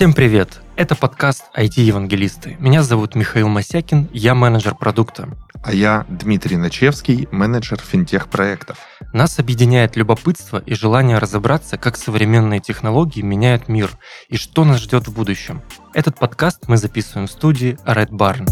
Всем привет! Это подкаст IT-евангелисты. Меня зовут Михаил Масякин, я менеджер продукта. А я Дмитрий Начевский, менеджер финтех-проектов. Нас объединяет любопытство и желание разобраться, как современные технологии меняют мир и что нас ждет в будущем. Этот подкаст мы записываем в студии Red Barn.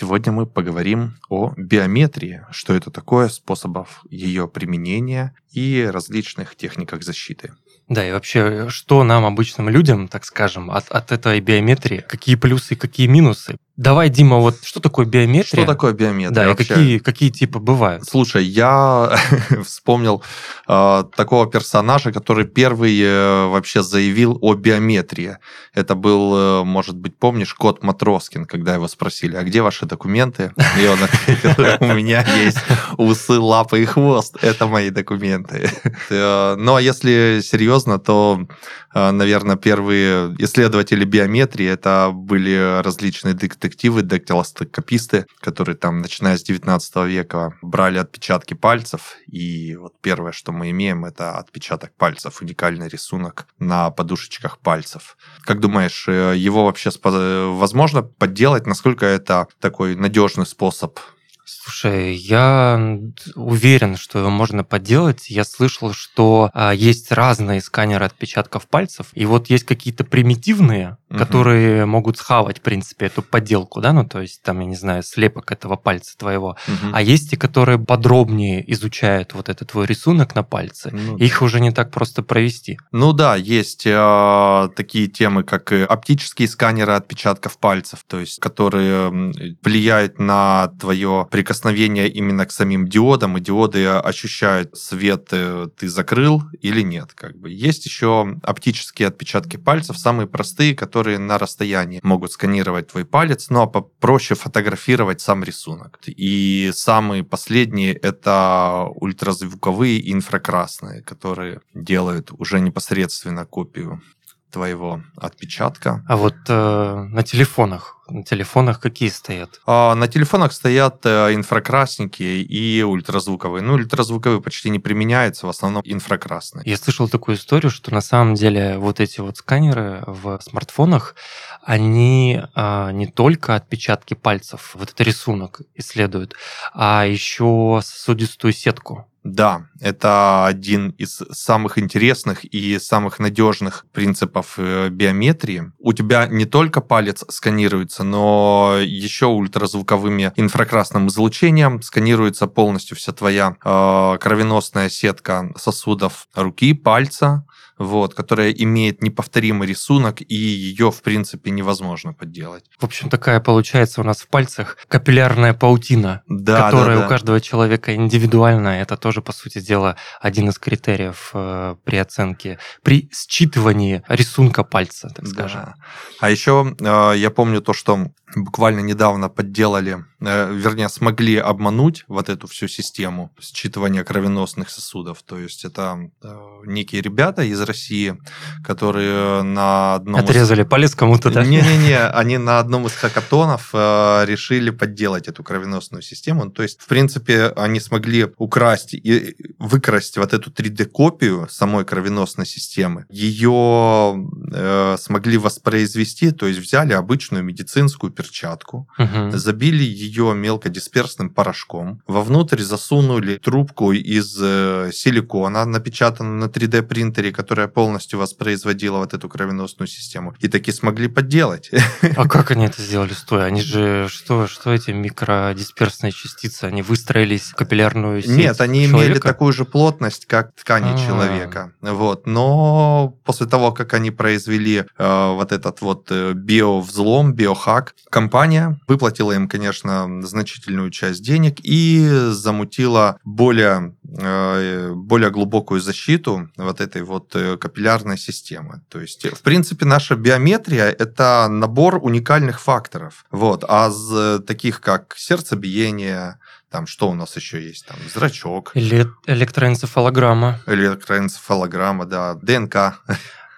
Сегодня мы поговорим о биометрии, что это такое, способов ее применения и различных техниках защиты. Да, и вообще, что нам, обычным людям, так скажем, от, от этой биометрии, какие плюсы, какие минусы? Давай, Дима, вот что такое биометрия? Что такое биометрия? Да, вообще? и какие, какие типы бывают? Слушай, я вспомнил э, такого персонажа, который первый э, вообще заявил о биометрии. Это был, э, может быть, помнишь, кот Матроскин, когда его спросили, а где ваши документы? И он ответил, у меня есть усы, лапы и хвост. Это мои документы. Э, ну, а если серьезно, то, э, наверное, первые исследователи биометрии это были различные детективы детективы, дактилоскописты, которые там, начиная с 19 века, брали отпечатки пальцев, и вот первое, что мы имеем, это отпечаток пальцев, уникальный рисунок на подушечках пальцев. Как думаешь, э, его вообще возможно подделать? Насколько это такой надежный способ Слушай, я уверен, что его можно подделать. Я слышал, что а, есть разные сканеры отпечатков пальцев, и вот есть какие-то примитивные, угу. которые могут схавать, в принципе, эту подделку, да, ну то есть там, я не знаю, слепок этого пальца твоего. Угу. А есть и которые подробнее изучают вот этот твой рисунок на пальце. Ну, Их уже не так просто провести. Ну да, есть э, такие темы, как оптические сканеры отпечатков пальцев, то есть которые влияют на твое прикосновение именно к самим диодам, и диоды ощущают свет, э, ты закрыл или нет. Как бы. Есть еще оптические отпечатки пальцев, самые простые, которые на расстоянии могут сканировать твой палец, но проще фотографировать сам рисунок. И самые последние — это ультразвуковые и инфракрасные, которые делают уже непосредственно копию твоего отпечатка. А вот э, на телефонах на телефонах какие стоят? А, на телефонах стоят э, инфракрасники и ультразвуковые. Ну, ультразвуковые почти не применяются, в основном инфракрасные. Я слышал такую историю, что на самом деле вот эти вот сканеры в смартфонах, они а, не только отпечатки пальцев, вот этот рисунок исследуют, а еще сосудистую сетку. Да, это один из самых интересных и самых надежных принципов э, биометрии. У тебя не только палец сканируется, но еще ультразвуковыми инфракрасным излучением сканируется полностью вся твоя э, кровеносная сетка сосудов руки, пальца, вот, которая имеет неповторимый рисунок, и ее, в принципе, невозможно подделать. В общем, такая получается у нас в пальцах капиллярная паутина, да, которая да, да. у каждого человека индивидуальная. Это тоже, по сути дела, один из критериев э, при оценке, при считывании рисунка пальца, так скажем. Да. А еще э, я помню то, что буквально недавно подделали, э, вернее, смогли обмануть вот эту всю систему считывания кровеносных сосудов. То есть это э, некие ребята из России, которые на одном... Отрезали из... палец кому-то, да? Не-не-не, они на одном из хакатонов э, решили подделать эту кровеносную систему. То есть, в принципе, они смогли украсть и выкрасть вот эту 3D-копию самой кровеносной системы. Ее смогли воспроизвести, то есть взяли обычную медицинскую перчатку, угу. забили ее мелкодисперсным порошком, вовнутрь засунули трубку из э, силикона, напечатанную на 3D принтере, которая полностью воспроизводила вот эту кровеносную систему, и таки смогли подделать. А как они это сделали стоя? Они же, что, что эти микродисперсные частицы, они выстроились в капиллярную сеть Нет, они человека? имели такую же плотность, как ткани А-а-а. человека. Вот. Но после того, как они произвели э, вот этот вот э, биовзлом, биохак, компания выплатила им, конечно, значительную часть денег и замутила более, э, более глубокую защиту вот этой вот э, капиллярной системы. То есть, в принципе, наша биометрия – это набор уникальных факторов. Вот. А с таких, как сердцебиение, там что у нас еще есть? Там зрачок. Или электроэнцефалограмма. Электроэнцефалограмма, да. ДНК.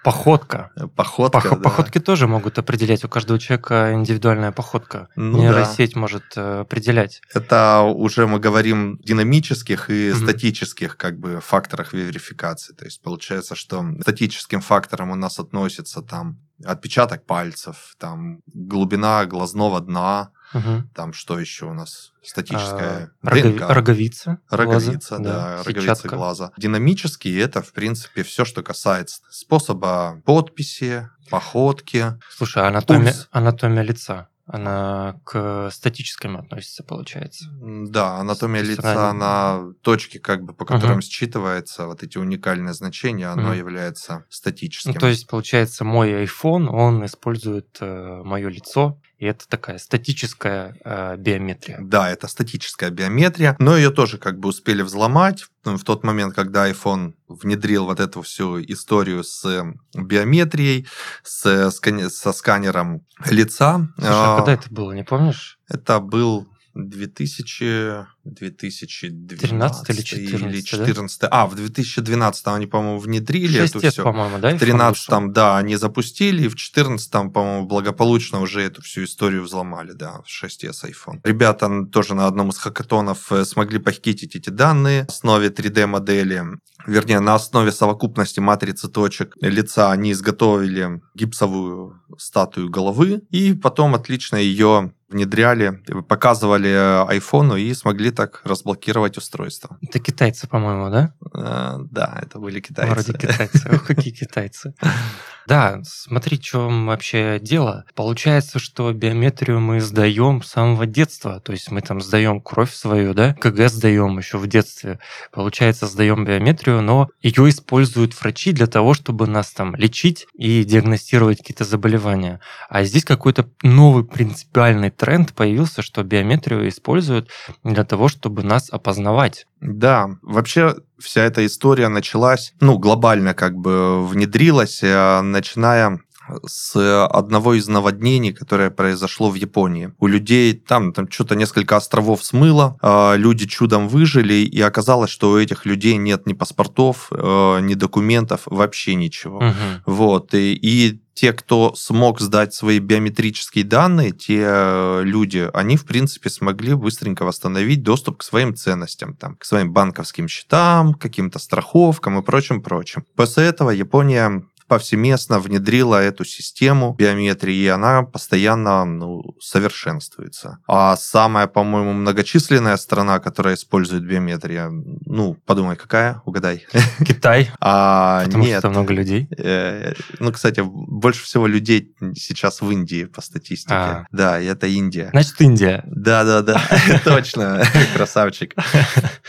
Походка. Походка, Пох- да. Походки тоже могут определять. У каждого человека индивидуальная походка. Ну Нейросеть может э, определять. Это уже мы говорим динамических и Мгм. статических как бы факторах верификации. То есть получается, что статическим фактором у нас относится там отпечаток пальцев, там глубина глазного дна, Мгм. там что еще у нас статическая А, ДНК. Роговица. глаза, Роговица, да, роговица сетчатка. глаза. Динамические это, в принципе, все, что касается способа подписи, походки. Слушай, а анатомия, Пульс. анатомия лица, она к статическому относится, получается. Да, анатомия То есть лица, она- она точки, как бы, по которым Мгм. считывается вот эти уникальные значения, оно Мгм. является статическим. Ну, то есть, получается, мой iPhone, он использует мое лицо, и это такая статическая э, биометрия. Да, это статическая биометрия, но ее тоже как бы успели взломать в тот момент, когда iPhone внедрил вот эту всю историю с биометрией, с, скани- со сканером лица. Слушай, а А, когда это было, не помнишь? Это был 2000, 2012 13 или 14, да? 14. А, в 2012 они, по-моему, внедрили эту лет, всю. по-моему, да? В iPhone 13 вышел? да, они запустили, и в 14 по-моему, благополучно уже эту всю историю взломали, да, в 6s iPhone. Ребята тоже на одном из хакатонов э, смогли похитить эти данные на основе 3D-модели, вернее, на основе совокупности матрицы точек лица они изготовили гипсовую статую головы, и потом отлично ее внедряли, показывали э, айфону и смогли так разблокировать устройство. Это китайцы, по-моему, да? Э, Да, это были китайцы. Вроде китайцы. Ох, какие китайцы. Да, смотри, в чем вообще дело. Получается, что биометрию мы сдаем с самого детства. То есть мы там сдаем кровь свою, да, КГ сдаем еще в детстве. Получается, сдаем биометрию, но ее используют врачи для того, чтобы нас там лечить и диагностировать какие-то заболевания. А здесь какой-то новый принципиальный тренд появился, что биометрию используют для того, чтобы нас опознавать. Да, вообще вся эта история началась, ну, глобально как бы внедрилась, э, начиная с одного из наводнений, которое произошло в Японии. У людей там, там что-то несколько островов смыло, э, люди чудом выжили, и оказалось, что у этих людей нет ни паспортов, э, ни документов, вообще ничего. Мгм. Вот, и, и те, кто смог сдать свои биометрические данные, те э, люди, они, в принципе, смогли быстренько восстановить доступ к своим ценностям, там, к своим банковским счетам, каким-то страховкам и прочим-прочим. После этого Япония повсеместно внедрила эту систему биометрии, и она постоянно ну, совершенствуется. А самая, по-моему, многочисленная страна, которая использует биометрию, ну, подумай, какая? Угадай. Китай, А, потому нет. что там много людей. Э, Ну, кстати, больше всего людей сейчас в Индии по статистике. А. Да, это Индия. Значит, Индия. Да, да, да, точно, красавчик.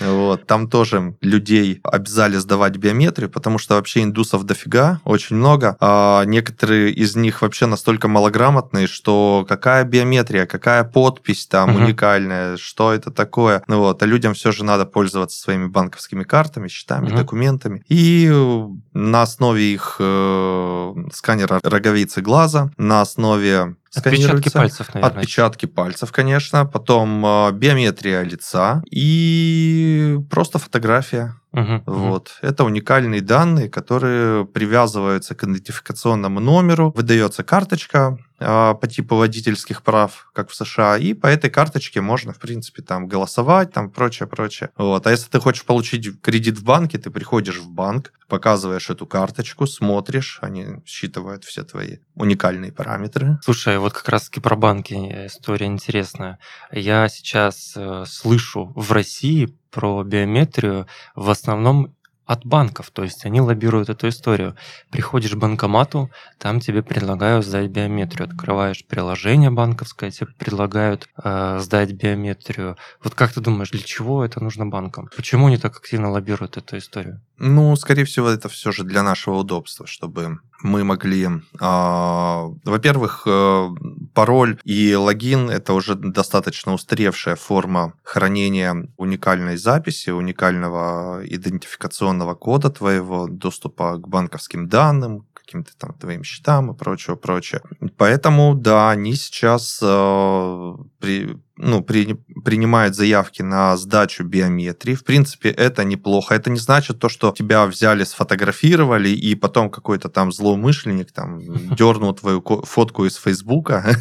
Вот, там тоже людей обязали сдавать биометрию, потому что вообще индусов дофига, очень много. А некоторые из них вообще настолько малограмотные, что какая биометрия, какая подпись там Мгм. уникальная, что это такое. Ну вот, а людям все же надо пользоваться своими банковскими картами, счетами, Мгм. документами. И э, на основе их э, сканера роговицы глаза, на основе Отпечатки пальцев, наверное. Отпечатки пальцев, конечно, потом э, биометрия лица и просто фотография. Мгм. Вот. Это уникальные данные, которые привязываются к идентификационному номеру. Выдается карточка по типу водительских прав, как в США, и по этой карточке можно, в принципе, там голосовать, там прочее, прочее. Вот. А если ты хочешь получить кредит в банке, ты приходишь в банк, показываешь эту карточку, смотришь, они считывают все твои уникальные параметры. Слушай, вот как раз-таки про банки история интересная. Я сейчас э, слышу в России про биометрию в основном от банков, то есть они лоббируют эту историю. Приходишь к банкомату, там тебе предлагают сдать биометрию. Открываешь приложение банковское, тебе предлагают э, сдать биометрию. Вот как ты думаешь, для чего это нужно банкам? Почему они так активно лоббируют эту историю? Ну, скорее всего, это все же для нашего удобства, чтобы мы могли... а, во-первых, э, пароль и логин – это уже достаточно устаревшая форма хранения уникальной записи, уникального идентификационного кода твоего, доступа к банковским данным, каким-то там твоим счетам и прочее, прочее. Поэтому, да, они сейчас э, при, ну, при, принимают заявки на сдачу биометрии. В принципе, это неплохо. Это не значит то, что тебя взяли, сфотографировали, и потом какой-то там злоумышленник там дернул твою фотку из Фейсбука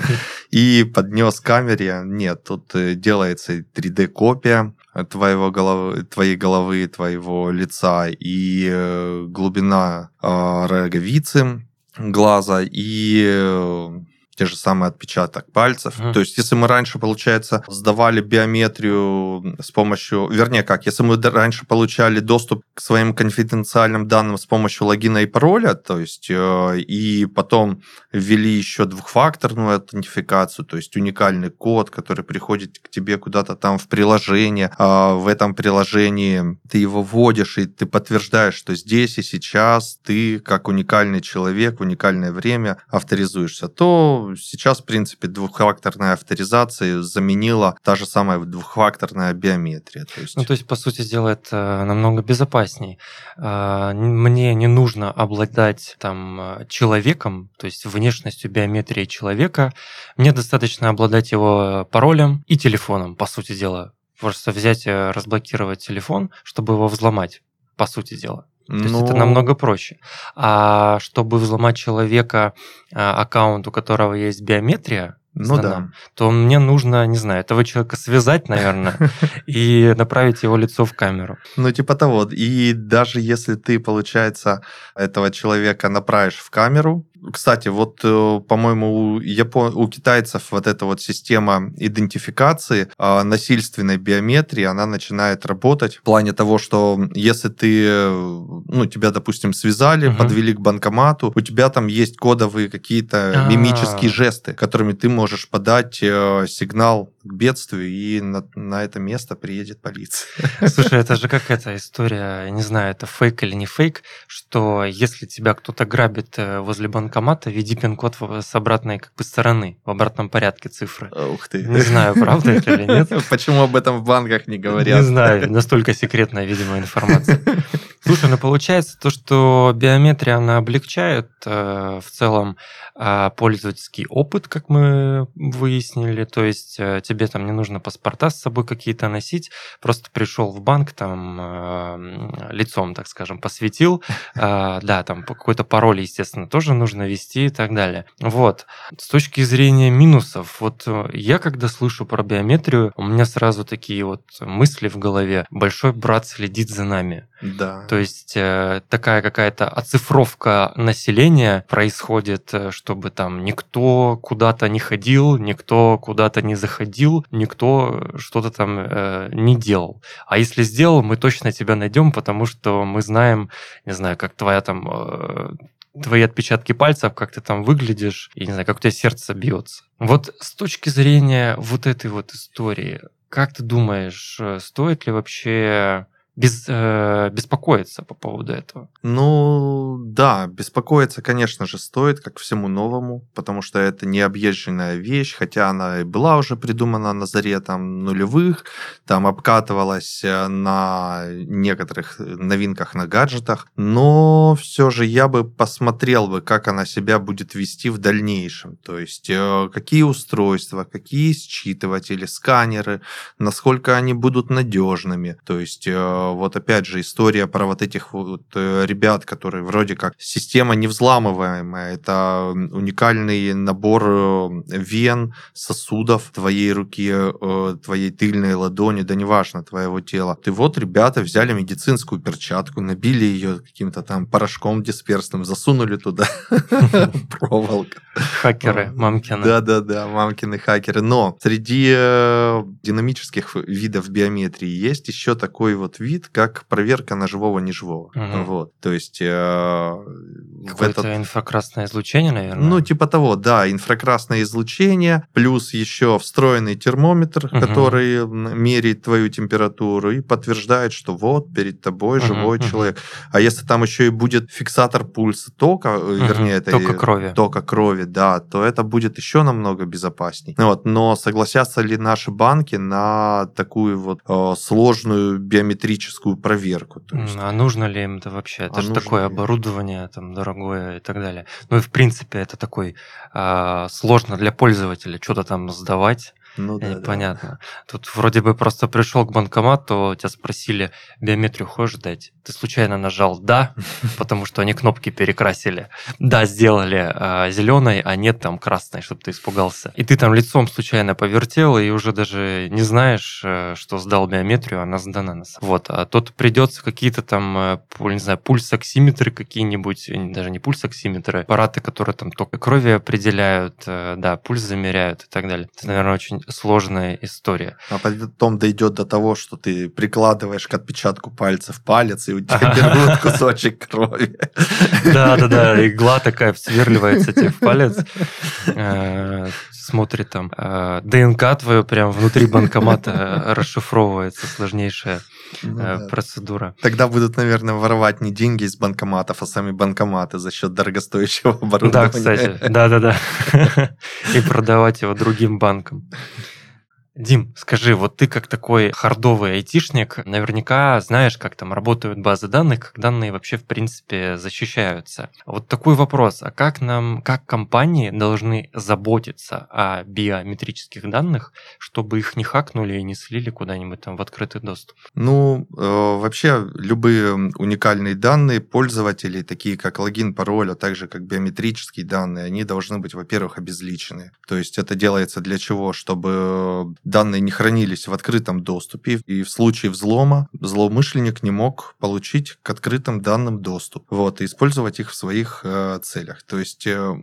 и поднес камере. Нет, тут э, делается 3D-копия твоего головы, твоей головы, твоего лица и э, глубина э, роговицы глаза. И э, те же самые отпечаток пальцев. Mm. То есть, если мы раньше, получается, сдавали биометрию с помощью, вернее, как, если мы раньше получали доступ к своим конфиденциальным данным с помощью логина и пароля, то есть, э, и потом ввели еще двухфакторную аутентификацию, то есть уникальный код, который приходит к тебе куда-то там в приложение, а в этом приложении ты его вводишь, и ты подтверждаешь, что здесь и сейчас ты, как уникальный человек уникальное время авторизуешься, то сейчас, в принципе, двухфакторная авторизация заменила та же самая двухфакторная биометрия. То есть... Ну, то есть, по сути, сделает э, намного безопасней. Э, мне не нужно обладать там человеком, то есть внешностью биометрии человека. Мне достаточно обладать его паролем и телефоном, по сути дела. Просто взять, э, разблокировать телефон, чтобы его взломать, по сути дела. То есть это ну. намного проще. А чтобы взломать человека, а, аккаунт, у которого есть биометрия, ну да. то мне нужно, не знаю, этого человека связать, наверное, и направить его лицо в камеру. Ну, типа того. И даже если ты, получается, этого человека направишь в камеру, кстати, вот, э, по-моему, у, Япон... у китайцев вот эта вот система идентификации а, насильственной биометрии, она начинает работать в плане того, что если ты, э, ну, тебя, допустим, связали, угу. подвели к банкомату, у тебя там есть кодовые какие-то А-а-а. мимические жесты, которыми ты можешь подать э, сигнал к бедствию, и на, на это место приедет полиция. Слушай, это же как эта история, я не знаю, это фейк или не фейк, что если тебя кто-то грабит возле банкомата, введи пин-код с обратной как бы стороны, в обратном порядке цифры. Ух ты. Не знаю, правда это или нет. Почему об этом в банках не говорят? Не знаю, настолько секретная, видимо, информация. Слушай, ну получается то, что биометрия, она облегчает э, в целом э, пользовательский опыт, как мы выяснили, то есть э, тебе там не нужно паспорта с собой какие-то носить, просто пришел в банк, там э, лицом, так скажем, посветил, э, да, там какой-то пароль, естественно, тоже нужно вести и так далее. Вот. С точки зрения минусов, вот э, я когда слышу про биометрию, у меня сразу такие вот мысли в голове. Большой брат следит за нами. Да. То есть э, такая какая-то оцифровка населения происходит, э, чтобы там никто куда-то не ходил, никто куда-то не заходил, никто что-то там э, не делал. А если сделал, мы точно тебя найдем, потому что мы знаем, не знаю, как твоя там э, твои отпечатки пальцев, как ты там выглядишь, и не знаю, как у тебя сердце бьется. Вот с точки зрения вот этой вот истории, как ты думаешь, э, стоит ли вообще без, э, беспокоиться по поводу этого? Ну, да, беспокоиться, конечно же, стоит, как всему новому, потому что это необъезженная вещь, хотя она и была уже придумана на заре там нулевых, там обкатывалась э, на некоторых новинках на гаджетах, но все же я бы посмотрел бы, как она себя будет вести в дальнейшем, то есть э, какие устройства, какие считыватели, сканеры, насколько они будут надежными, то есть э, вот опять же история про вот этих вот э, ребят, которые вроде как система невзламываемая, это уникальный набор э, вен, сосудов твоей руки, э, твоей тыльной ладони, да неважно, твоего тела. Ты вот ребята взяли медицинскую перчатку, набили ее каким-то там порошком дисперсным, засунули туда проволока. Хакеры, мамкины. Да-да-да, мамкины хакеры. Но среди динамических видов биометрии есть еще такой вот вид, вид как проверка на живого неживого. Угу. Вот. То есть... Э, Какое-то этот... инфракрасное излучение, наверное? Ну, типа того, да, инфракрасное излучение, плюс еще встроенный термометр, угу. который меряет твою температуру и подтверждает, что вот перед тобой угу, живой угу. человек. А если там еще и будет фиксатор пульса тока, угу. вернее, это тока крови. тока крови, да, то это будет еще намного безопасней. Вот. Но согласятся ли наши банки на такую вот э, сложную биометрическую биометрическую проверку. То есть... А нужно ли им это вообще? Это а же такое ли? оборудование там дорогое и так далее. Ну и в принципе это такой а, сложно для пользователя что-то там сдавать ну да, Понятно. Да. Тут вроде бы просто пришел к банкомату, тебя спросили, биометрию хочешь дать? Ты случайно нажал «да», потому что они кнопки перекрасили. «Да» сделали э, а, зеленой, а нет там красной, чтобы ты испугался. И ты там лицом случайно повертел, и уже даже не знаешь, э, что сдал биометрию, она сдана. На вот. А тут придется какие-то там, э, не знаю, пульсоксиметры какие-нибудь, даже не пульсоксиметры, аппараты, которые там только крови определяют, э, да, пульс замеряют и так далее. Это, наверное, очень сложная история. А потом дойдет до того, что ты прикладываешь к отпечатку пальцев палец, и у тебя берут кусочек крови. Да-да-да, игла такая всверливается тебе в палец, э, смотрит там. Э, ДНК твое прям внутри банкомата расшифровывается, сложнейшая ну, э, да. процедура. Тогда будут, наверное, воровать не деньги из банкоматов, а сами банкоматы за счет дорогостоящего оборудования. Да, кстати, да-да-да. И продавать его другим банкам. Дим, скажи, вот ты как такой хардовый айтишник, наверняка знаешь, как там работают базы данных, как данные вообще в принципе защищаются. Вот такой вопрос, а как нам, как компании должны заботиться о биометрических данных, чтобы их не хакнули и не слили куда-нибудь там в открытый доступ? Ну, э, вообще любые уникальные данные пользователей, такие как логин, пароль, а также как биометрические данные, они должны быть, во-первых, обезличены. То есть это делается для чего? Чтобы данные не хранились в открытом доступе, и в случае взлома злоумышленник не мог получить к открытым данным доступ, вот, и использовать их в своих э, целях. То есть э,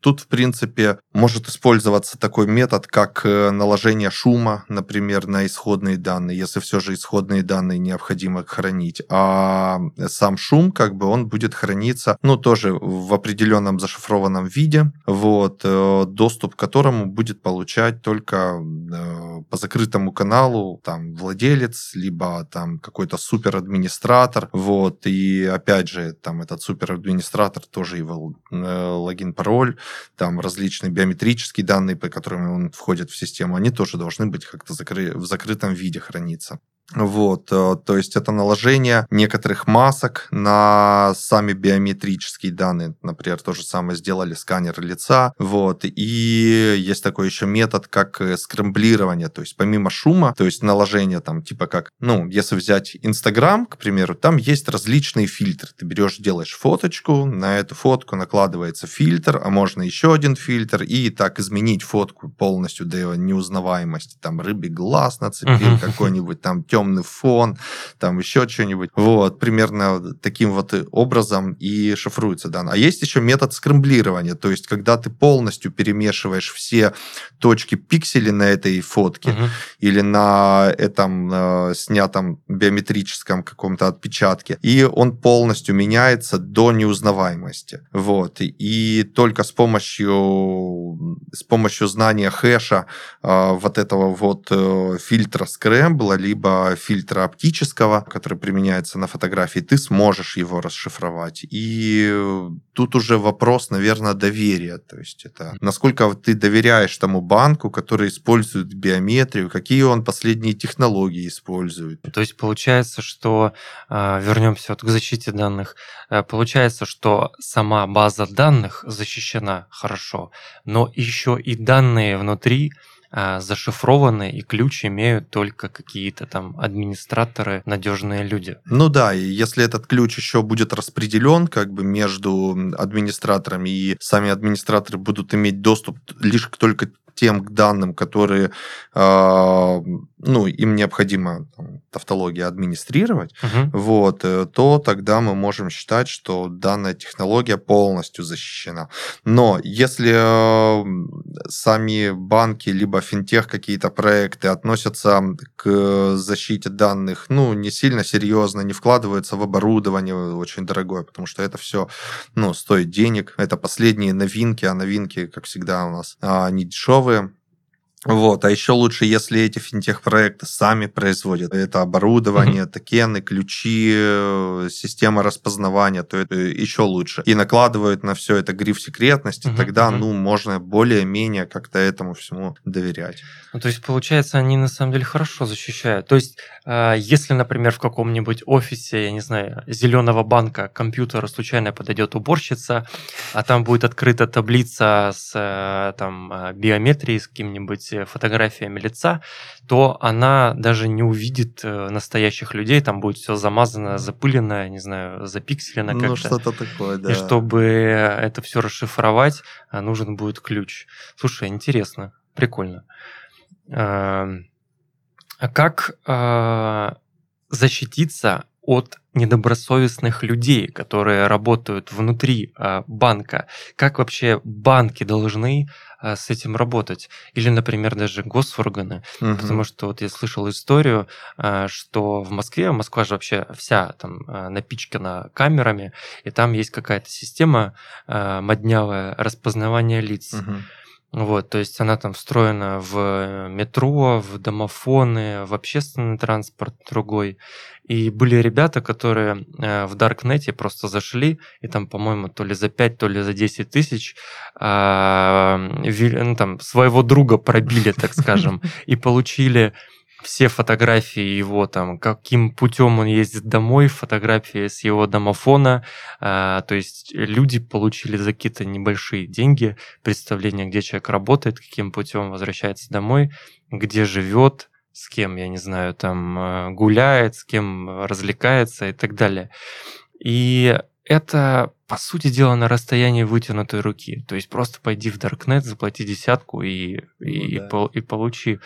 тут, в принципе, может использоваться такой метод, как э, наложение шума, например, на исходные данные, если все же исходные данные необходимо хранить, а сам шум, как бы, он будет храниться, ну, тоже в определенном зашифрованном виде, вот, э, доступ к которому будет получать только э, по закрытому каналу, там, владелец, либо там какой-то суперадминистратор, вот, и опять же, там, этот суперадминистратор тоже его э, логин, пароль, там, различные биометрические данные, по которым он входит в систему, они тоже должны быть как-то закры... в закрытом виде храниться. Вот, э, то есть это наложение некоторых масок на сами биометрические данные. Например, то же самое сделали сканер лица. Вот, и есть такой еще метод, как э, скрамблирование. То есть помимо шума, то есть наложение там типа как, ну, если взять Инстаграм, к примеру, там есть различные фильтры. Ты берешь, делаешь фоточку, на эту фотку накладывается фильтр, а можно еще один фильтр, и так изменить фотку полностью до неузнаваемости. Там рыбий глаз нацепил, uh-huh. какой-нибудь там темный фон, там еще что-нибудь. Вот, примерно таким вот образом и шифруется данные. А есть еще метод скрамблирования, то есть когда ты полностью перемешиваешь все точки пикселей на этой фотке угу. или на этом э, снятом биометрическом каком-то отпечатке, и он полностью меняется до неузнаваемости. Вот. И только с помощью, с помощью знания хэша э, вот этого вот э, фильтра скрэмбла, либо фильтра оптического, который применяется на фотографии, ты сможешь его расшифровать. И тут уже вопрос, наверное, доверия. То есть это насколько ты доверяешь тому банку, который использует биометрию, какие он последние технологии использует. То есть получается, что а, вернемся вот к защите данных. Э, получается, что сама база данных защищена хорошо, но еще и данные внутри зашифрованы, и ключ имеют только какие-то там администраторы, надежные люди. Ну да, и если этот ключ еще будет распределен как бы между администраторами, и сами администраторы будут иметь доступ лишь только тем данным, которые э, ну, им необходимо там, тавтология администрировать, угу. вот, э, то тогда мы можем считать, что данная технология полностью защищена. Но если э, сами банки либо финтех какие-то проекты относятся к защите данных, ну, не сильно серьезно, не вкладываются в оборудование очень дорогое, потому что это все, ну, стоит денег, это последние новинки, а новинки, как всегда, у нас а, они дешевые, Вот, а еще лучше, если эти финтех-проекты сами производят это оборудование, mm-hmm. токены, ключи, э, система распознавания, то это еще лучше. И накладывают на все это гриф секретности, mm-hmm. тогда, mm-hmm. ну, можно более-менее как-то этому всему доверять. Ну, то есть, получается, они на самом деле хорошо защищают. То есть, э, если, например, в каком-нибудь офисе, я не знаю, зеленого банка компьютера случайно подойдет уборщица, а там будет открыта таблица с э, там биометрией, с каким-нибудь фотографиями лица, то она даже не увидит э, настоящих людей, там будет все замазано, запылено, не знаю, запикселено ну, как-то. Ну, что-то такое, да. И чтобы это все расшифровать, э, нужен будет ключ. Слушай, интересно, прикольно. Эм, а как э, защититься от недобросовестных людей, которые работают внутри э, банка. Как вообще банки должны э, с этим работать? Или, например, даже госорганы. Угу. Потому что вот я слышал историю, э, что в Москве, Москва же вообще вся там напичкана камерами, и там есть какая-то система моднявая распознавания лиц. Угу. Вот, то есть она там встроена в метро, в домофоны, в общественный транспорт другой. И были ребята, которые э, в Даркнете просто зашли, и там, по-моему, то ли за 5, то ли за 10 тысяч э, ну, там, своего друга пробили, так скажем, и получили все фотографии его, там, каким путем он ездит домой, фотографии с его домофона. А, то есть люди получили за какие-то небольшие деньги представление, где человек работает, каким путем возвращается домой, где живет, с кем, я не знаю, там э, гуляет, с кем развлекается и так далее. И это, по сути дела, на расстоянии вытянутой руки. То есть просто пойди в Darknet, заплати десятку и, ну, и, да. и, по, и получи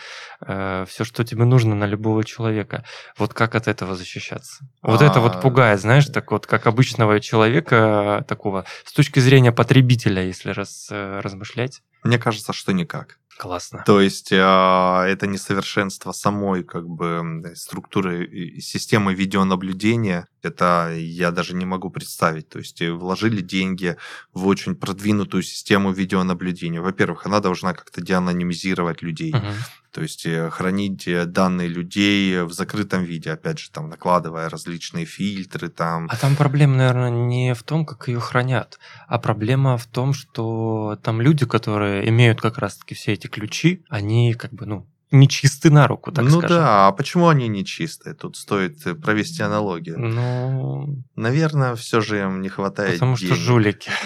э, все, что тебе нужно на любого человека. Вот как от этого защищаться? Вот А-а-а. это вот пугает, знаешь, так вот, как обычного человека такого, с точки зрения потребителя, если раз, э, размышлять. Мне кажется, что никак. Классно. То есть э, это несовершенство самой как бы структуры системы видеонаблюдения. Это я даже не могу представить. То есть э, вложили деньги в очень продвинутую систему видеонаблюдения. Во-первых, она должна как-то деанонимизировать людей. Угу. То есть э, хранить э, данные людей в закрытом виде, опять же, там накладывая различные фильтры там. А там проблема, наверное, не в том, как ее хранят, а проблема в том, что там люди, которые имеют как раз-таки все эти ключи, они как бы, ну, не чисты на руку, так ну скажем. Ну да, а почему они не чистые? Тут стоит э, провести аналогию. Ну... Наверное, все же им не хватает Потому денег. что жулики.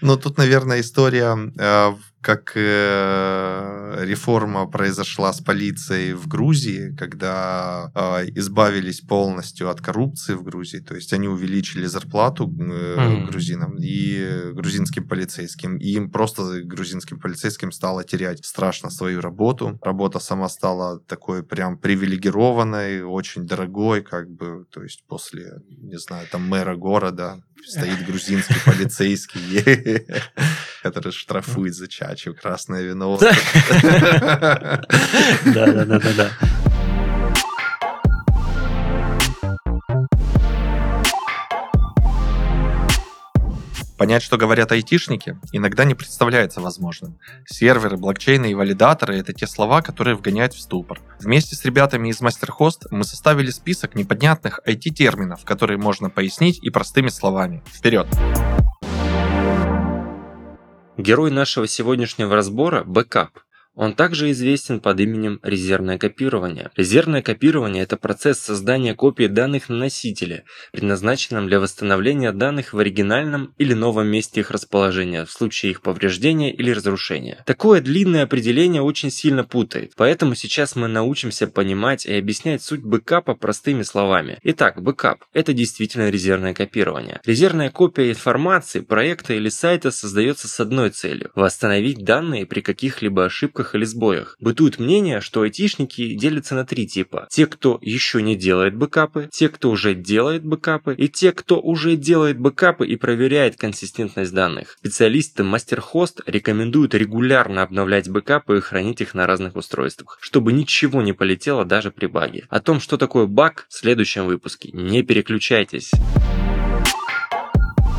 Ну, тут, наверное, история как э, реформа произошла с полицией в Грузии, когда э, избавились полностью от коррупции в Грузии, то есть они увеличили зарплату э, mm. грузинам и грузинским полицейским, и им просто грузинским полицейским стало терять страшно свою работу. Работа сама стала такой прям привилегированной, очень дорогой, как бы, то есть после, не знаю, там мэра города стоит грузинский полицейский, который штрафует за чачу, красное вино. Да-да-да-да-да. Понять, что говорят айтишники, иногда не представляется возможным. Серверы, блокчейны и валидаторы – это те слова, которые вгоняют в ступор. Вместе с ребятами из MasterHost мы составили список непонятных IT-терминов, которые можно пояснить и простыми словами. Вперед! Герой нашего сегодняшнего разбора – бэкап. Он также известен под именем резервное копирование. Резервное копирование – это процесс создания копии данных на носителе, предназначенном для восстановления данных в оригинальном или новом месте их расположения в случае их повреждения или разрушения. Такое длинное определение очень сильно путает, поэтому сейчас мы научимся понимать и объяснять суть бэкапа простыми словами. Итак, бэкап – это действительно резервное копирование. Резервная копия информации, проекта или сайта создается с одной целью – восстановить данные при каких-либо ошибках ошибках или сбоях. Бытует мнение, что айтишники делятся на три типа. Те, кто еще не делает бэкапы, те, кто уже делает бэкапы, и те, кто уже делает бэкапы и проверяет консистентность данных. Специалисты MasterHost рекомендуют регулярно обновлять бэкапы и хранить их на разных устройствах, чтобы ничего не полетело даже при баге. О том, что такое баг, в следующем выпуске. Не переключайтесь.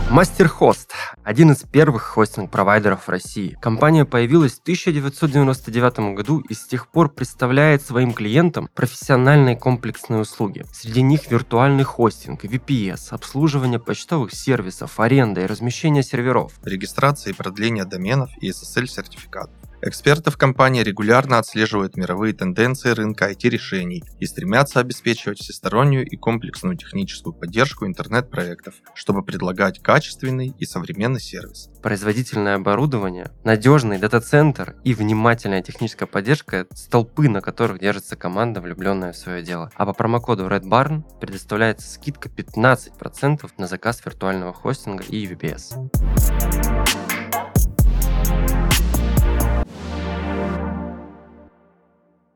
MasterHost – один из первых хостинг-провайдеров в России. Компания появилась в 1999 году и с тех пор представляет своим клиентам профессиональные комплексные услуги. Среди них виртуальный хостинг, VPS, обслуживание почтовых сервисов, аренда и размещение серверов. Регистрация и продление доменов и SSL-сертификатов. Эксперты в компании регулярно отслеживают мировые тенденции рынка IT-решений и стремятся обеспечивать всестороннюю и комплексную техническую поддержку интернет-проектов, чтобы предлагать качественный и современный сервис. Производительное оборудование, надежный дата-центр и внимательная техническая поддержка – столпы, на которых держится команда, влюбленная в свое дело. А по промокоду Red Barn предоставляется скидка 15% на заказ виртуального хостинга и VPS.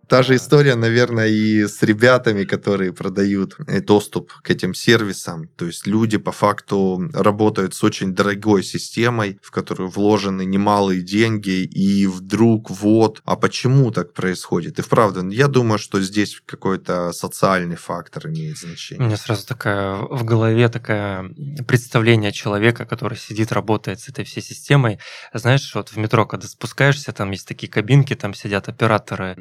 Та же история, наверное, и с ребятами, которые продают э, доступ к этим сервисам. То есть люди по факту работают с очень дорогой системой, в которую вложены немалые деньги, и вдруг вот, а почему так происходит? И вправду, я думаю, что здесь какой-то социальный фактор имеет значение. У меня сразу такая в голове такое представление человека, который сидит, работает с этой всей системой. Знаешь, вот в метро, когда спускаешься, там есть такие кабинки, там сидят операторы,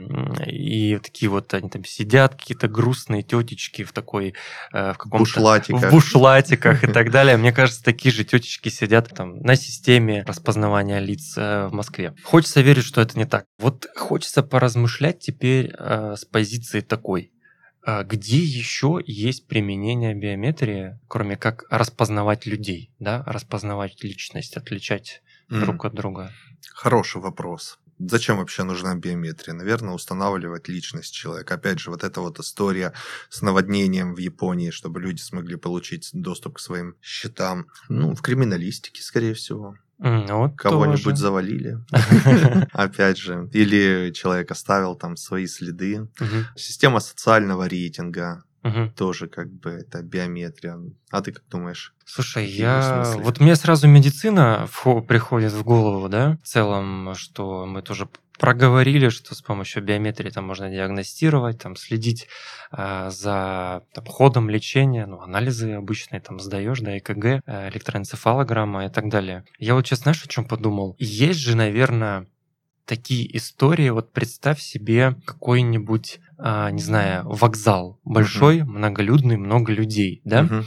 и такие вот они там сидят, какие-то грустные тетечки в такой, э, в каком-то... Бушлатиках. В бушлатиках и так далее. Мне кажется, такие же тетечки сидят там на системе распознавания лиц э, в Москве. Хочется верить, что это не так. Вот хочется поразмышлять теперь э, с позиции такой. А Где еще есть применение биометрии, кроме как распознавать людей, да, распознавать личность, отличать М. друг от друга? Хороший вопрос. Зачем вообще нужна биометрия? Наверное, устанавливать личность человека. Опять же, вот эта вот история с наводнением в Японии, чтобы люди смогли получить доступ к своим счетам. Ну, в криминалистике, скорее всего. Ну Кого-нибудь тоже. завалили. Опять же. Или человек оставил там свои следы. Система социального рейтинга мгм. тоже как бы это биометрия. А ты как думаешь? Слушай, я... Вот мне сразу медицина вхо- приходит в голову, да, в целом, что мы тоже проговорили, что с помощью биометрии там можно диагностировать, там следить а, за там, ходом лечения, ну, анализы обычные там сдаешь, да, ЭКГ, э, электроэнцефалограмма и так далее. Я вот сейчас, знаешь, о чем подумал? Есть же, наверное, такие истории, вот представь себе какой-нибудь, а, не знаю, вокзал большой, многолюдный, много людей, да? Мгм.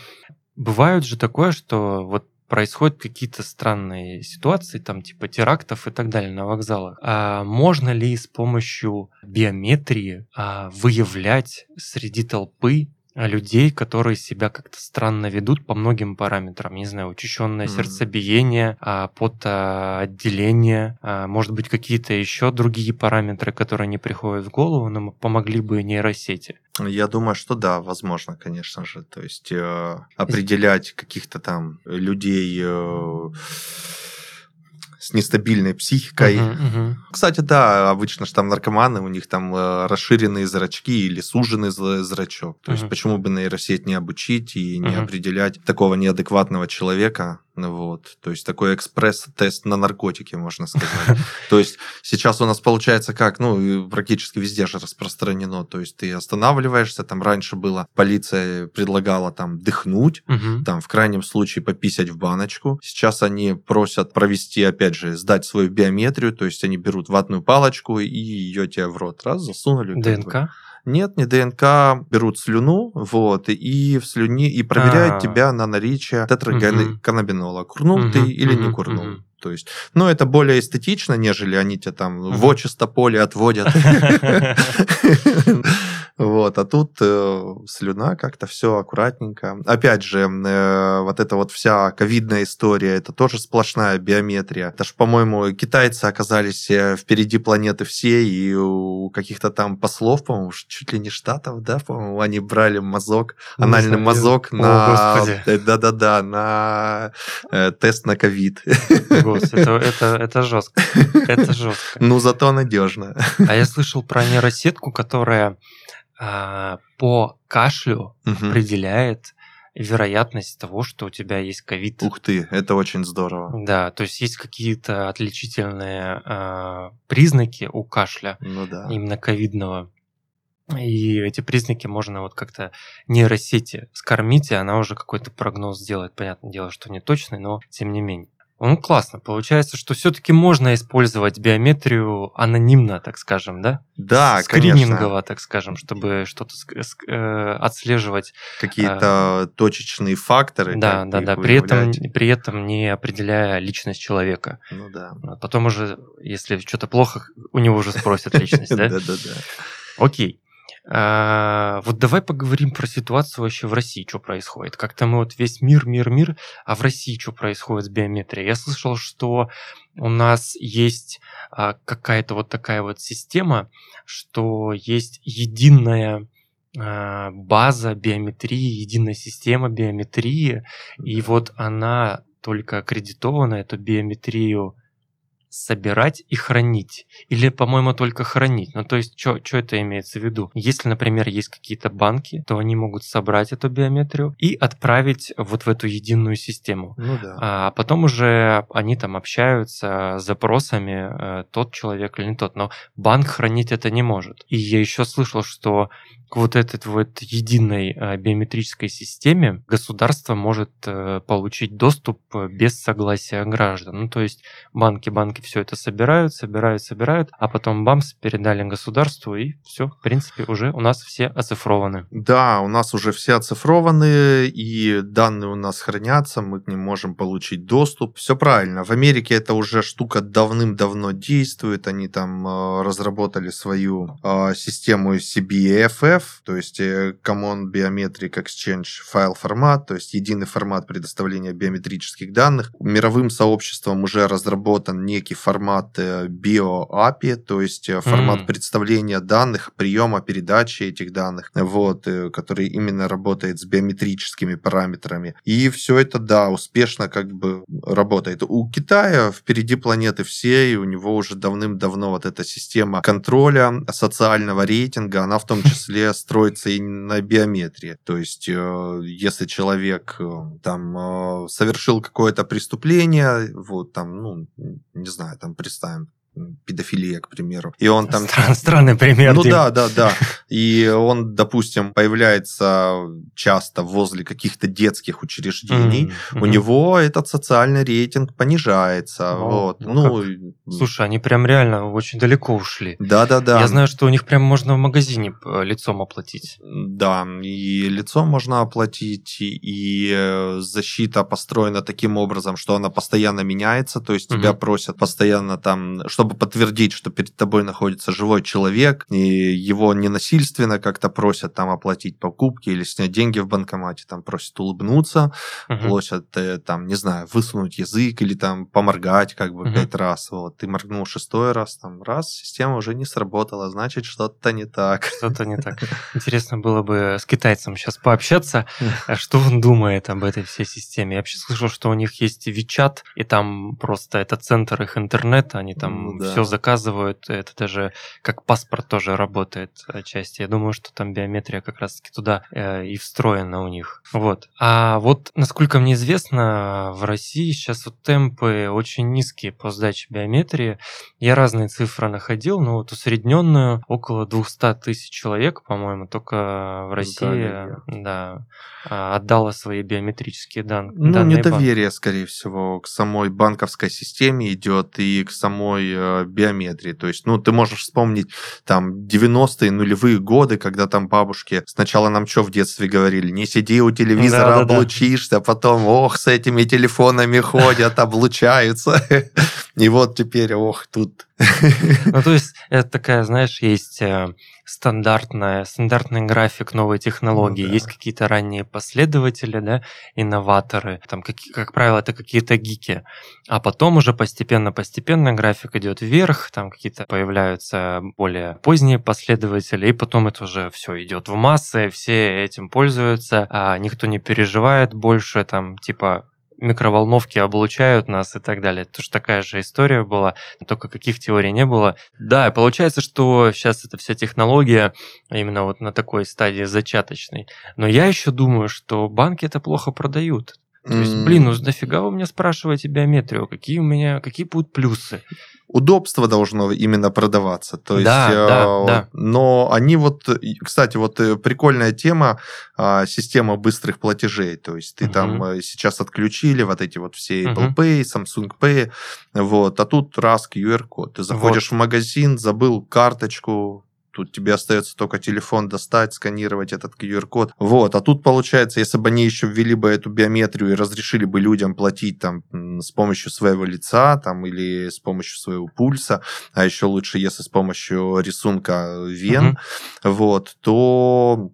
Бывают же такое, что вот происходят какие-то странные ситуации, там типа терактов и так далее на вокзалах. А можно ли с помощью биометрии а, выявлять среди толпы людей, которые себя как-то странно ведут по многим параметрам, не знаю, учащенное Мгм. сердцебиение, а, потоотделение, а, может быть, какие-то еще другие параметры, которые не приходят в голову, но помогли бы нейросети. Я думаю, что да, возможно, конечно же. То есть э, определять каких-то там людей э, с нестабильной психикой. Мгм, мгм. Кстати, да, обычно же там наркоманы, у них там э, расширенные зрачки или суженный зра- зрачок. То есть Мгм. почему бы нейросеть не обучить и не Мгм. определять такого неадекватного человека? Вот. То есть такой экспресс-тест на наркотики, можно сказать. То есть сейчас у нас получается как, ну, практически везде же распространено. То есть ты останавливаешься, там раньше было, полиция предлагала там дыхнуть, там в крайнем случае пописать в баночку. Сейчас они просят провести, опять же, сдать свою биометрию, то есть они берут ватную палочку и ее тебе в рот раз засунули. бы. Нет, не ДНК, берут слюну, вот, и в слюне, и проверяют А. тебя на наличие тетрагонабинола. Курнул ты или не курнул. То есть, ну, это более эстетично, нежели они тебя там в очисто поле отводят. Вот, а тут э, слюна как-то все аккуратненько. Опять же, э, вот эта вот вся ковидная история, это тоже сплошная биометрия. Это ж, по-моему, китайцы оказались э, впереди планеты всей, и у каких-то там послов, по-моему, чуть ли не штатов, да, по-моему, они брали мазок, анальный знаю. мазок О, на... Господи. э, Да-да-да, на э, тест на ковид. Господи, это, это, это жестко. Это жестко. Ну, зато надежно. А я слышал про нейросетку, которая по кашлю Мгм. определяет вероятность того, что у тебя есть ковид. Ух ты, это очень здорово. Да, то есть есть какие-то отличительные а, признаки у кашля, Ну да. именно ковидного. И эти признаки можно вот как-то нейросети скормить, и она уже какой-то прогноз сделает. Понятное дело, что не точный, но тем не менее. Ну, классно. Получается, что все-таки можно использовать биометрию анонимно, так скажем, да? Да, Скринингово, конечно. так скажем, чтобы что-то ск- э, отслеживать. Какие-то точечные факторы. Да, да, да. При этом, при этом не определяя личность человека. Ну да. Потом уже, если что-то плохо, у него уже спросят личность, да? Да-да-да. Окей. А, Вот давай поговорим про ситуацию вообще в России, что происходит. Как-то мы вот весь мир, мир, мир, а в России что происходит с биометрией? Я слышал, что у нас есть а, какая-то вот такая вот система, что есть единая а, база биометрии, единая система биометрии, и вот она только аккредитована, эту биометрию собирать и хранить. Или, по-моему, только хранить. Ну, то есть, что это имеется в виду? Если, например, есть какие-то банки, то они могут собрать эту биометрию и отправить вот в эту единую систему. Ну да. А потом уже они там общаются с запросами, э, тот человек или не тот. Но банк хранить это не может. И я еще слышал, что к вот этой вот единой э, биометрической системе государство может э, получить доступ э, без согласия граждан. Ну, то есть банки, банки все это собирают, собирают, собирают, а потом бамс передали государству, и все, в принципе, уже у нас все оцифрованы. Да, у нас уже все оцифрованы, и данные у нас хранятся, мы к ним можем получить доступ. Все правильно. В Америке эта уже штука давным-давно действует. Они там э, разработали свою э, систему CBFF, то есть э, Common Biometric Exchange файл формат, то есть единый формат предоставления биометрических данных. Мировым сообществом уже разработан некий формат э, BioAPI, то есть э, формат М. представления данных, приема, передачи этих данных, вот, э, который именно работает с биометрическими параметрами. И все это, да, успешно как бы работает. У Китая впереди планеты всей, у него уже давным-давно вот эта система контроля социального рейтинга, она в том числе строится и на биометрии. То есть, э, если человек э, там э, совершил какое-то преступление, вот там, ну, не знаю, там представим, педофилия, к примеру, и он там... Стран- странный пример. Ну Дим. да, да, да. И он, допустим, появляется часто возле каких-то детских учреждений. У него этот социальный рейтинг понижается. Вот. ну Ну, Слушай, они прям реально очень далеко ушли. да, да, да. Я знаю, что у них прям можно в магазине лицом оплатить. Да, и лицо можно оплатить, и, э, защита построена таким образом, что она постоянно меняется, то есть тебя просят постоянно там, чтобы подтвердить, что перед тобой находится живой человек, и его ненасильственно как-то просят там оплатить покупки или снять деньги в банкомате, там просят улыбнуться, Мгм. просят э, там, не знаю, высунуть язык или там поморгать как бы Мгм. пять раз, вот, ты моргнул шестой раз, там, раз, система уже не сработала, значит, что-то не так. Что-то не так. Интересно было бы с китайцем сейчас пообщаться, что он думает об этой всей системе. Я вообще слышал, что у них есть WeChat, и там просто это центр их интернета, они там Ну да. все заказывают, это даже как паспорт тоже работает отчасти. Я думаю, что там биометрия как раз-таки туда э, и встроена у них. Вот. А вот, насколько мне известно, в России сейчас вот темпы очень низкие по сдаче биометрии. Я разные цифры находил, но вот усредненную около 200 тысяч человек, по-моему, только в России Ага, да, а, отдала свои биометрические Ну, данные. банку. недоверие, скорее всего, к самой банковской системе идет и к самой э, биометрии. То есть, ну, ты можешь вспомнить там 90-е, нулевые годы, когда там бабушки сначала нам что в детстве говорили? Не сиди у телевизора, Да-да-да. облучишься, а потом, ох, с этими телефонами ходят, облучаются. И вот теперь, ох, тут... Ну, то есть, это такая, знаешь, есть э, стандартная, стандартный график новой технологии, Ну да. есть какие-то ранние последователи, да, инноваторы, там, как, как правило, это какие-то гики, а потом уже постепенно-постепенно график идет вверх, там какие-то появляются более поздние последователи, и потом это уже все идет в массы, все этим пользуются, а никто не переживает больше, там, типа, микроволновки облучают нас и так далее. Это же такая же история была, только каких теорий не было. Да, получается, что сейчас эта вся технология именно вот на такой стадии зачаточной. Но я еще думаю, что банки это плохо продают. То есть, блин, ну нафига вы меня спрашиваете биометрию? Какие у меня, какие будут плюсы? удобство должно именно продаваться. То есть, да, э, да, да. Но они вот, кстати, вот э, прикольная тема, э, система быстрых платежей. То есть ты угу. там э, сейчас отключили вот эти вот все Apple угу. Pay, Samsung Pay, вот, а тут раз QR-код. Ты заходишь вот. в магазин, забыл карточку, Тут тебе остается только телефон достать, сканировать этот QR-код. Вот. А тут получается, если бы они еще ввели бы эту биометрию и разрешили бы людям платить там с помощью своего лица там, или с помощью своего пульса, а еще лучше, если с помощью рисунка вен, uh-huh. вот, то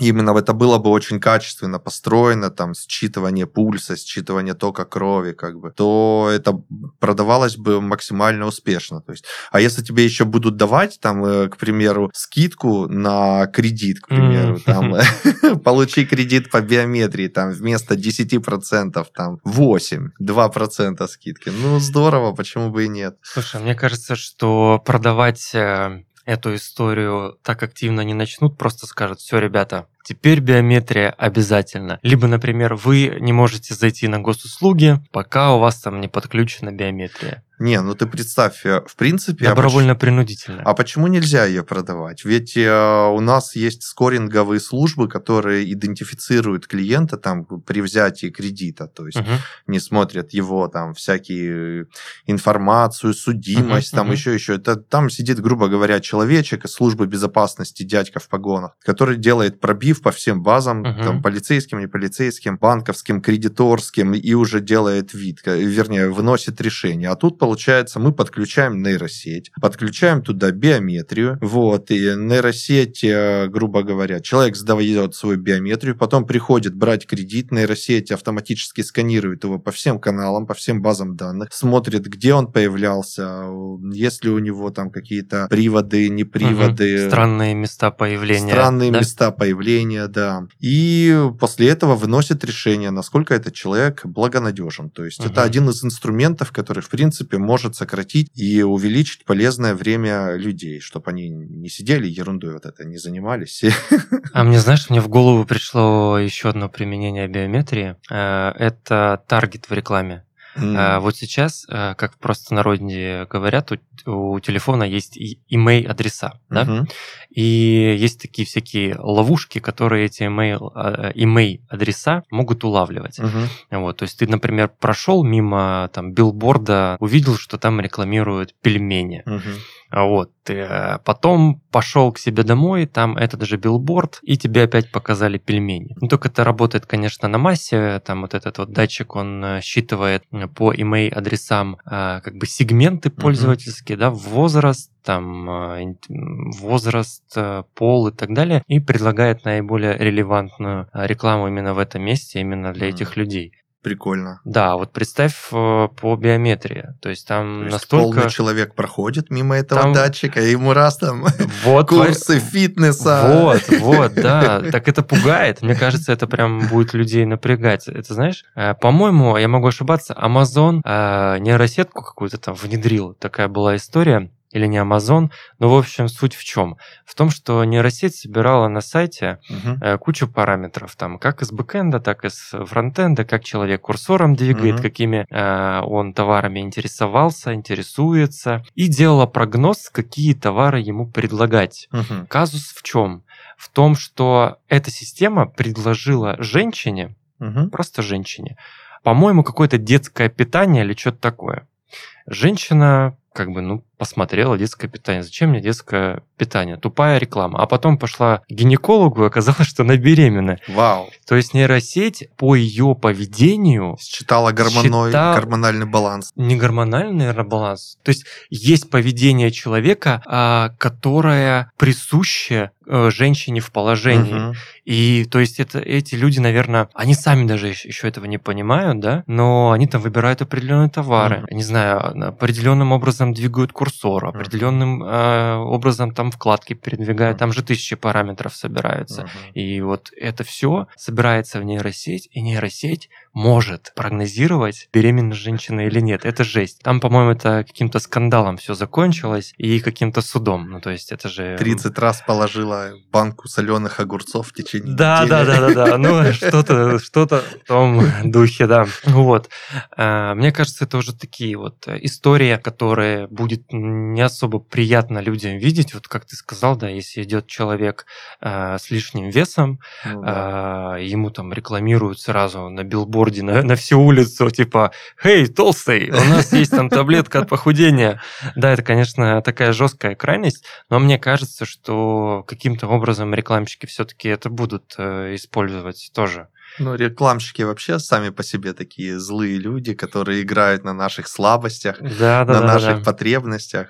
именно это было бы очень качественно построено, там, считывание пульса, считывание тока крови, как бы, то это продавалось бы максимально успешно. То есть, а если тебе еще будут давать, там, э, к примеру, скидку на кредит, к примеру, mm. там, получи кредит по биометрии, там, вместо 10%, там, 8, 2% скидки. Ну, здорово, почему бы и нет. Слушай, мне кажется, что продавать э, эту историю так активно не начнут, просто скажут, все, ребята, Теперь биометрия обязательно. Либо, например, вы не можете зайти на госуслуги, пока у вас там не подключена биометрия. Не, ну ты представь, э, в принципе... Добровольно-принудительно. А почему нельзя ее продавать? Ведь э, у нас есть скоринговые службы, которые идентифицируют клиента там при взятии кредита, то есть угу. не смотрят его там всякие информацию, судимость, угу, там угу. еще еще. Это там сидит, грубо говоря, человечек из службы безопасности, дядька в погонах, который делает пробив по всем базам, угу. там полицейским, не полицейским, банковским, кредиторским и уже делает вид, вернее выносит решение. А тут получается, мы подключаем нейросеть, подключаем туда биометрию, вот, и нейросеть, э, грубо говоря, человек сдает свою биометрию, потом приходит брать кредит, нейросеть автоматически сканирует его по всем каналам, по всем базам данных, смотрит, где он появлялся, есть ли у него там какие-то приводы, неприводы. Угу. Странные места появления. Странные да? места появления, да. И после этого выносит решение, насколько этот человек благонадежен. То есть угу. это один из инструментов, который, в принципе, может сократить и увеличить полезное время людей, чтобы они не сидели ерундой вот это, не занимались. А мне, знаешь, мне в голову пришло еще одно применение биометрии. Э, это таргет в рекламе. Mm. Вот сейчас, э, как просто народе говорят, у, у телефона есть email адреса, да? Mm-hmm. И есть такие всякие ловушки, которые эти email, email адреса могут улавливать. Mm-hmm. Вот, то есть ты, например, прошел мимо там билборда, увидел, что там рекламируют пельмени. Mm-hmm. Вот. Э, потом пошел к себе домой, там этот же билборд, и тебе опять показали пельмени. Ну, только это работает, конечно, на массе. Там вот этот вот датчик, он э, считывает э, по email адресам как бы сегменты пользовательские, mm-hmm. да, возраст, там возраст, пол и так далее, и предлагает наиболее релевантную рекламу именно в этом месте, именно для mm-hmm. этих людей. Прикольно. Да, вот представь э, по биометрии. То есть там То есть настолько... полный человек проходит мимо этого там... датчика, и ему раз там вот, курсы фитнеса. Вот, вот, да. Так это пугает. Мне кажется, это прям будет людей напрягать. Это знаешь, э, по-моему, я могу ошибаться, Amazon э, нейросетку какую-то там внедрил. Такая была история или не Amazon. Но, в общем, суть в чем? В том, что нейросеть собирала на сайте угу. кучу параметров, там, как из бэкэнда, так и из фронтенда, как человек курсором двигает, угу. какими э, он товарами интересовался, интересуется, и делала прогноз, какие товары ему предлагать. Угу. Казус в чем? В том, что эта система предложила женщине, угу. просто женщине, по-моему, какое-то детское питание или что-то такое. Женщина как бы, ну, посмотрела детское питание. Зачем мне детское питание? Тупая реклама. А потом пошла к гинекологу, и оказалось, что она беременна. Вау. То есть нейросеть по ее поведению... Считала гормоной, считал... гормональный баланс. Не гормональный, наверное, баланс. То есть есть поведение человека, а, которое присуще э, женщине в положении. Угу. И то есть это, эти люди, наверное, они сами даже еще этого не понимают, да, но они там выбирают определенные товары. Угу. Не знаю, определенным образом двигают курс курсор, определенным э, образом там вкладки передвигают, там же тысячи параметров собираются. И вот это все собирается в нейросеть, и нейросеть может прогнозировать, беременна женщина или нет. Это жесть. Там, по-моему, это каким-то скандалом все закончилось и каким-то судом. Ну, то есть это же... 30 раз положила банку соленых огурцов в течение да, недели. Да, да, да, да, Ну, что-то что-то в том духе, да. Вот. А, мне кажется, это уже такие вот истории, которые будет не особо приятно людям видеть. Вот как ты сказал, да, если идет человек а, с лишним весом, ну, да. А, ему там рекламируют сразу на билборде билборде на, на всю улицу, типа, «Хей, толстый, у нас есть там таблетка от похудения». Да, это, конечно, такая жесткая крайность, но мне кажется, что каким-то образом рекламщики все-таки это будут э, использовать тоже. Ну, рекламщики вообще сами по себе такие злые люди, которые играют на наших слабостях, да, да, на да, наших да. потребностях.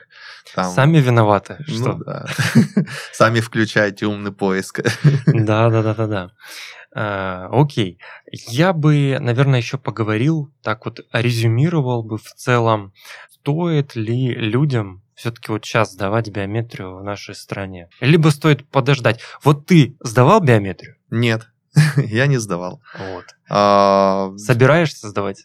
Там... Сами виноваты, ну что? Ну, да. Сами включайте умный поиск. Да, да, да, да, да. А, окей. Я бы, наверное, еще поговорил, так вот резюмировал бы в целом, стоит ли людям все-таки вот сейчас сдавать биометрию в нашей стране? Либо стоит подождать. Вот ты сдавал биометрию? Нет, я не сдавал. Вот. А... Собираешься сдавать?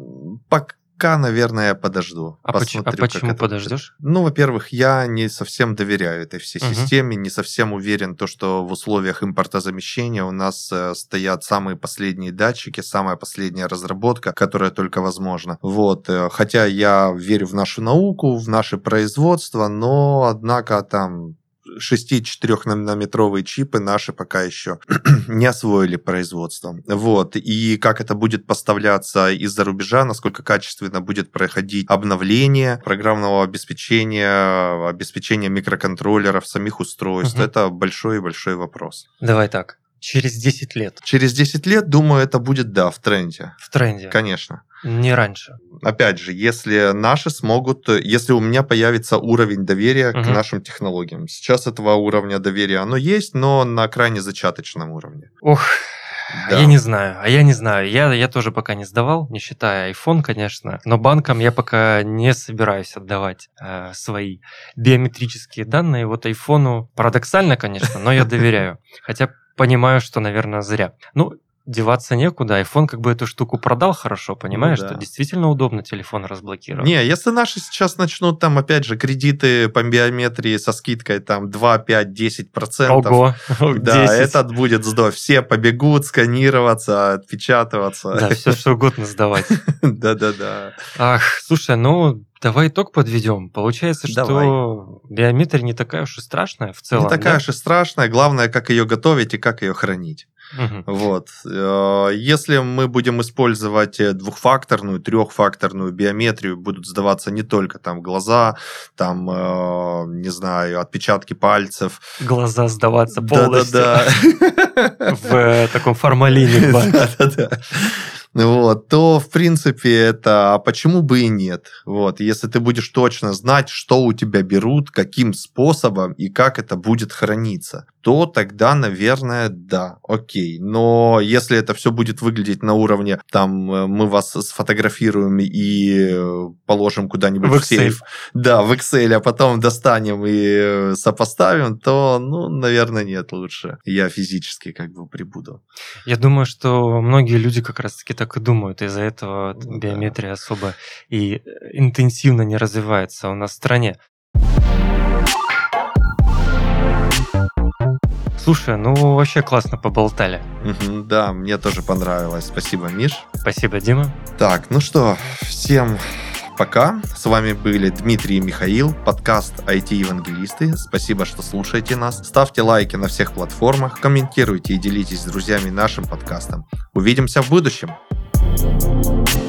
Пока Пока, наверное, я подожду. А, поч- а почему подождешь? Ну, во-первых, я не совсем доверяю этой всей угу. системе, не совсем уверен, то, что в условиях импортозамещения у нас э, стоят самые последние датчики, самая последняя разработка, которая только возможна. Вот, э, хотя я верю в нашу науку, в наше производство, но, однако, там 6-4-нанометровые чипы наши пока еще не освоили производство. Вот. И как это будет поставляться из-за рубежа, насколько качественно будет проходить обновление программного обеспечения, обеспечения микроконтроллеров, самих устройств, угу. это большой-большой вопрос. Давай так. Через 10 лет. Через 10 лет, думаю, это будет, да, в тренде. В тренде. Конечно. Не раньше. Опять же, если наши смогут, если у меня появится уровень доверия угу. к нашим технологиям. Сейчас этого уровня доверия оно есть, но на крайне зачаточном уровне. Ох, да. Я не знаю, а я не знаю. Я, я тоже пока не сдавал, не считая iPhone, конечно. Но банкам я пока не собираюсь отдавать э, свои биометрические данные. Вот айфону парадоксально, конечно, но я доверяю. Хотя понимаю, что, наверное, зря. Ну, деваться некуда. iPhone как бы эту штуку продал хорошо, понимаешь, ну, да. что действительно удобно телефон разблокировать. Не, если наши сейчас начнут там, опять же, кредиты по биометрии со скидкой там 2, 5, 10 процентов. Ого, Да, 10. этот будет здорово. Все побегут сканироваться, отпечатываться. Да, все что угодно сдавать. Да-да-да. Ах, слушай, ну Давай итог подведем. Получается, Давай. что биометрия не такая уж и страшная в целом. Не такая да? уж и страшная. Главное, как ее готовить и как ее хранить. Угу. Вот. Э, если мы будем использовать э, двухфакторную, трехфакторную биометрию, будут сдаваться не только там глаза, там, э, не знаю, отпечатки пальцев. Глаза сдаваться полностью. Да-да-да. В таком формалине. Да-да-да вот, то, в принципе, это а почему бы и нет. Вот, если ты будешь точно знать, что у тебя берут, каким способом и как это будет храниться, то тогда, наверное, да, окей. Но если это все будет выглядеть на уровне, там, э, мы вас сфотографируем и положим куда-нибудь в, в сейф, да, в Excel, а потом достанем и сопоставим, то, ну, наверное, нет, лучше. Я физически как бы прибуду. Я думаю, что многие люди как раз-таки так так и думают. Из-за этого ну, биометрия да. особо и интенсивно не развивается у нас в стране. Слушай, ну вообще классно поболтали. да, мне тоже понравилось. Спасибо, Миш. Спасибо, Дима. Так, ну что, всем пока. С вами были Дмитрий и Михаил, подкаст IT-евангелисты. Спасибо, что слушаете нас. Ставьте лайки на всех платформах, комментируйте и делитесь с друзьями нашим подкастом. Увидимся в будущем. Thank you